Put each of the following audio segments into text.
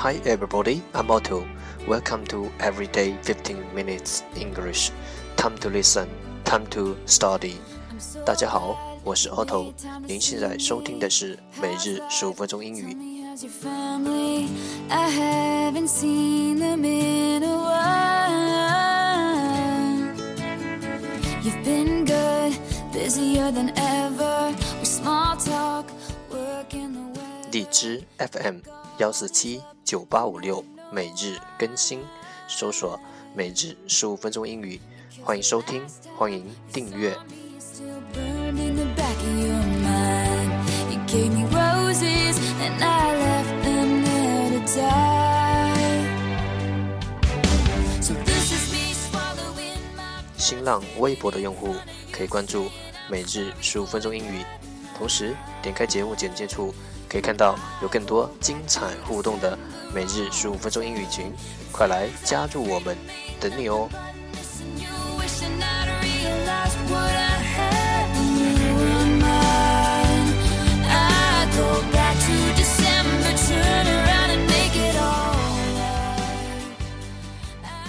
Hi everybody, I'm Otto. Welcome to Everyday 15 Minutes English. Time to listen, time to study. 大家好，我是 Otto。您现在收听的是每日十五分钟英语。You've been good, busier than ever. With small talk, work in the way. 荔枝 FM 幺四七九八五六，每日更新，搜索“每日十五分钟英语”，欢迎收听，欢迎订阅。新浪微博的用户可以关注“每日十五分钟英语”，同时点开节目简介处可以看到有更多精彩互动的“每日十五分钟英语群”，快来加入我们，等你哦！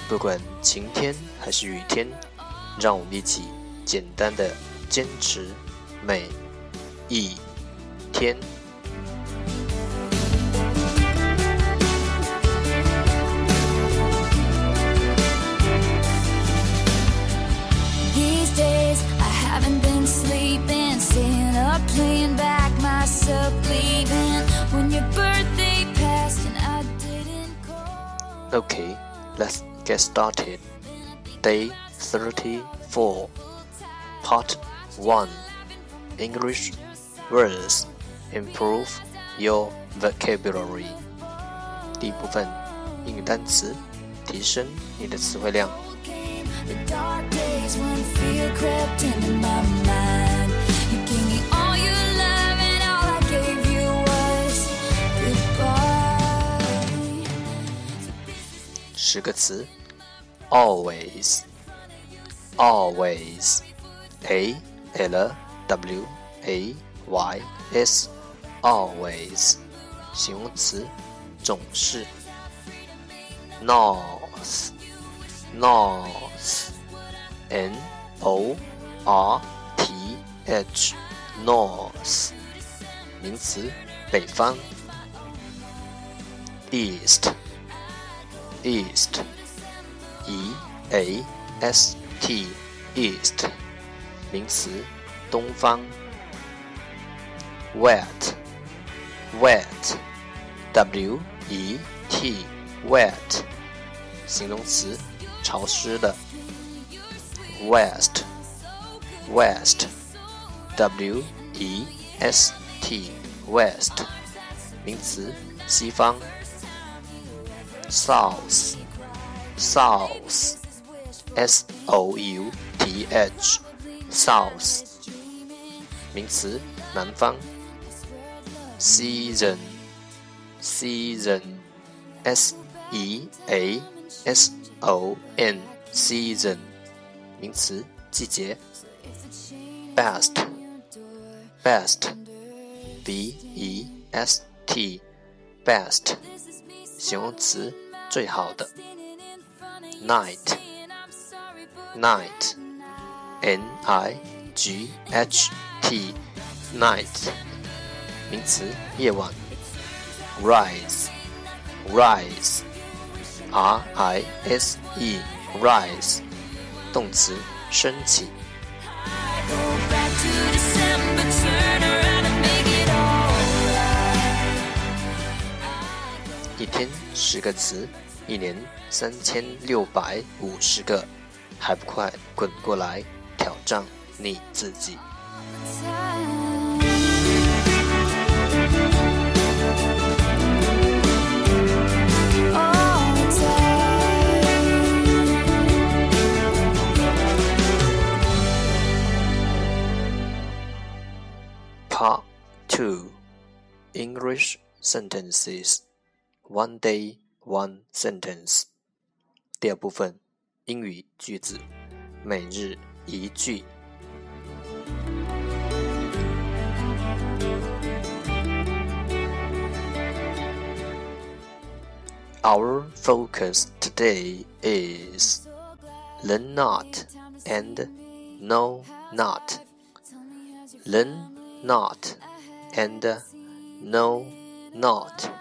不管晴天还是雨天。让我们一起简单的坚持每一天。Okay, let's get started. Day 34 Part 1 English Words Improve Your Vocabulary 第一部分英语单词，提升你的词汇量。 十个词，always。always a l w a y s always 形容词，总是。north north n o r t h north 名词，北方。east east e a s T east 名词，东方。Wet wet W E T wet 形容词，潮湿的。West west W E S T west 名词，西方。 South south S O U T H，South，名词，南方。Season，Season，S E A S O N，Season，名词，季节。Best，Best，B E S T，Best，形容词， 最好的。Night。night n i g h t night 名词夜晚 rise rise r i s e rise 动词升起 十个词一年三千六百五十个还不快滚过来挑战你自己！Part Two English Sentences One Day One Sentence 第二部分英语句子，每日一句。 Our focus today is learn not and know not. Learn not and know not.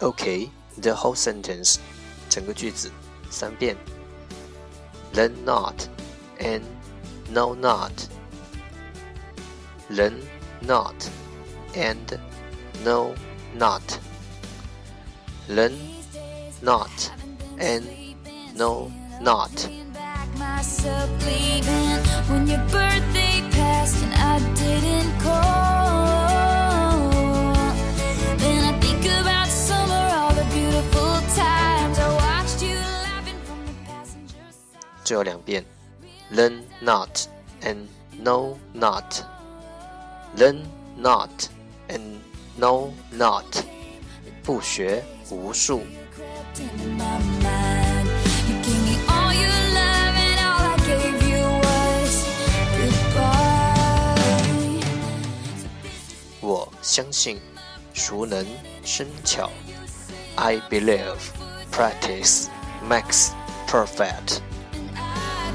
Okay, the whole sentence 整个句子三遍 learn not and know not learn not and know not learn not and know not Bringing back myself leaving when your birthday passed and I didn't call. 最后两遍 learn not and know not learn not and know not 不学无术 crept into my mind. You gave me all your love and all I gave you was goodbye. 我相信，熟能生巧。I believe practice makes perfect.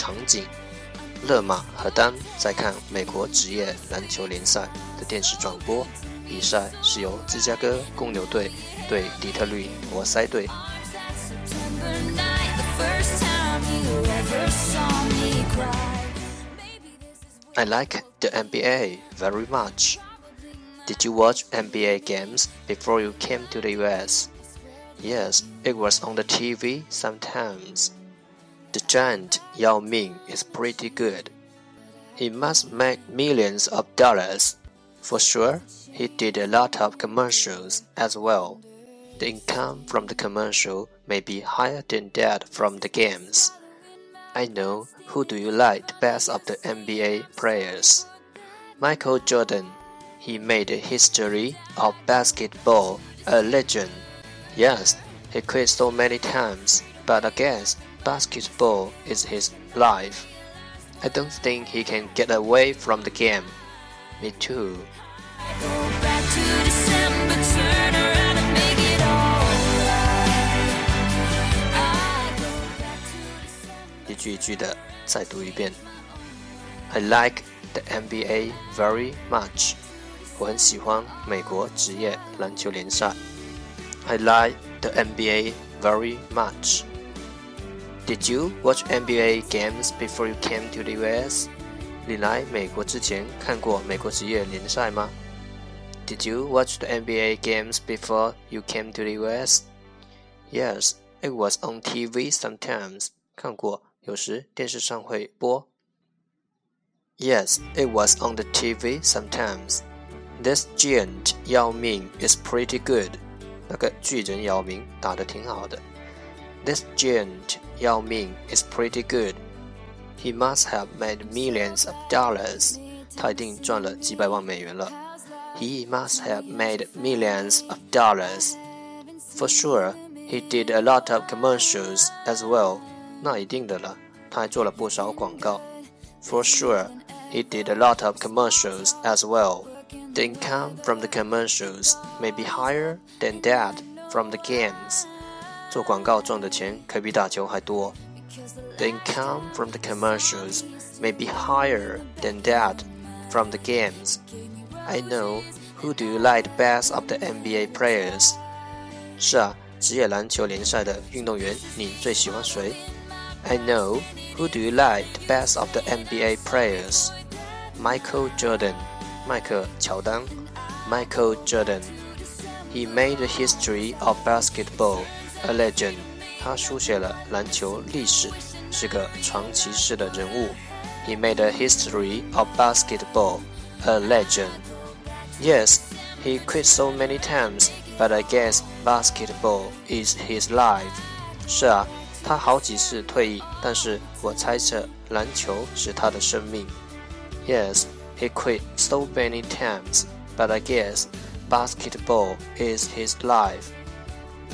场景：勒马和丹在看美国职业篮球联赛的电视转播，比赛是由芝加哥公牛队对底特律活塞队。 that September night, the first time you ever saw me cry. Maybe this is what I like the NBA very much. Did you watch NBA games before you came to the US? Yes, it was on the TV sometimes. The giant Yao Ming is pretty good. He must make millions of dollars. For sure, he did a lot of commercials as well. The income from the commercial may be higher than that from the games. I know who do you like the best of the NBA players? Michael Jordan. He made the history of basketball a legend. Yes, he quit so many times, but I guess basketball is his life. I don't think he can get away from the game. Me too. I go back to December, turn around and make it alright. I go back to December. 一句一句的再读一遍。I like the NBA very much. 我很喜欢美国职业篮球联赛。I like the NBA very much. Did you watch NBA games before you came to the US? 你来美国之前看过美国职业联赛吗？Did you watch the NBA games before you came to the US? Yes, it was on TV sometimes. 看过，有时电视上会播。Yes, it was on the TV sometimes. This giant Yao Ming is pretty good. 那个巨人姚明打得挺好的。This giant Yao Ming is pretty good. He must have made millions of dollars. 他一定赚了几百万美元了。He must have made millions of dollars. For sure, he did a lot of commercials as well. 那一定的了，他还做了不少广告。For sure, he did a lot of commercials as well. The income from the commercials may be higher than that from the games. 做广告赚的钱可比打球还多。The income from the commercials may be higher than that from the games. I know. Who do you like best of the NBA players? 是啊，职业篮球联赛的运动员，你最喜欢谁？I know. Who do you like best of the NBA players? Michael Jordan. 迈克乔丹。Michael Jordan. He made the history of basketball a legend. 他书写了篮球历史，是个传奇式的人物。He made the history of basketball a legend. Yes, he quit so many times, but I guess basketball is his life. 是啊，他好几次退役，但是我猜测篮球是他的生命。Yes, he quit so many times, but I guess basketball is his life.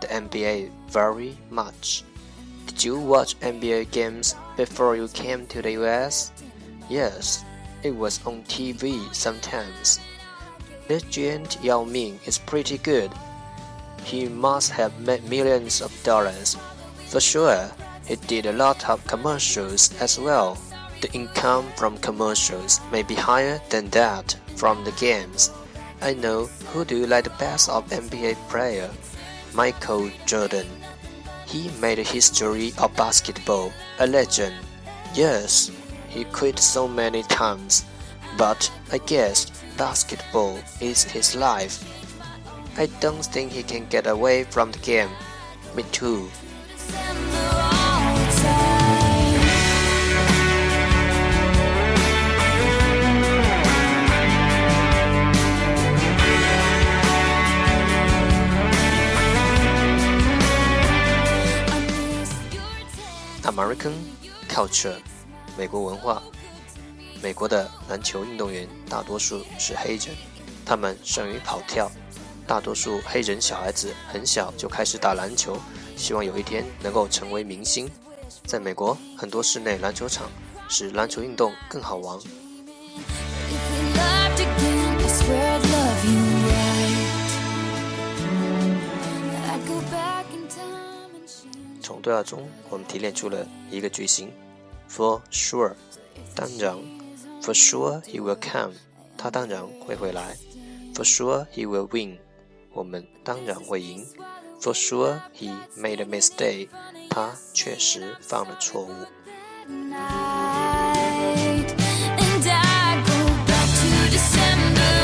the NBA very much. Did you watch NBA games before you came to the US? Yes, it was on TV sometimes. This giant Yao Ming is pretty good. He must have made millions of dollars. For sure, he did a lot of commercials as well. The income from commercials may be higher than that from the games. I know who do you like the best of NBA player? Michael Jordan. He made history of basketball, a legend. Yes, he quit so many times, but I guess basketball is his life. I don't think he can get away from the game. Me too. American culture，美国文化。美国的篮球运动员大多数是黑人，他们善于跑跳。大多数黑人小孩子很小就开始打篮球，希望有一天能够成为明星。在美国，很多室内篮球场使篮球运动更好玩。对话中，我们提炼出了一个句型：For sure，当然；For sure he will come，他当然会回来；For sure he will win，我们当然会赢；For sure he made a mistake，他确实犯了错误。night, and I go back to December.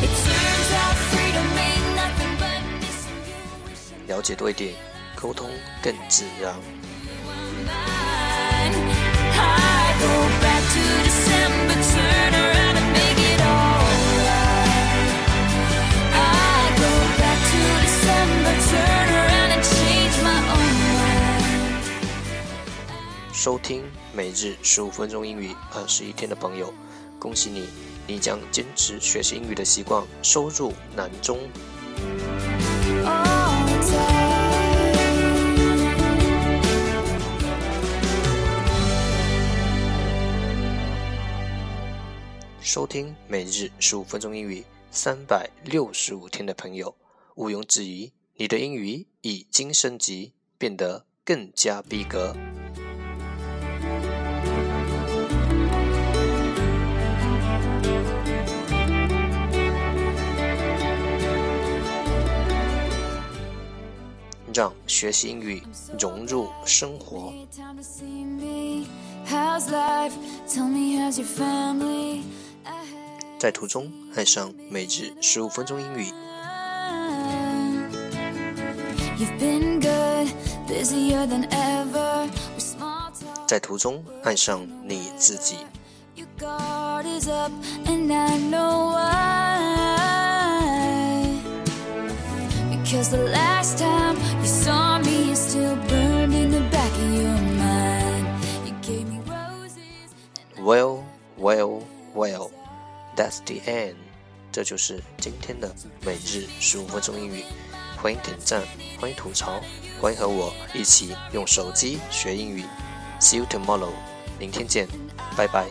It turns out freedom ain't nothing but missing you, wishing 了解多一点，沟通更自然。收听每日十五分钟英语二十一天的朋友，恭喜你，你将坚持学习英语的习惯收入囊中。收听每日十五分钟英语三百六十五天的朋友，毋庸置疑，你的英语已经升级，变得更加逼格。让学习英语融入生活。How's life? Tell me, how's your family? 在途中爱上每日十五分钟英语。在途中爱上你自己。Well, well, well. That's the end。这就是今天的每日十五分钟英语。欢迎点赞，欢迎吐槽，欢迎和我一起用手机学英语。See you tomorrow，明天见，拜拜。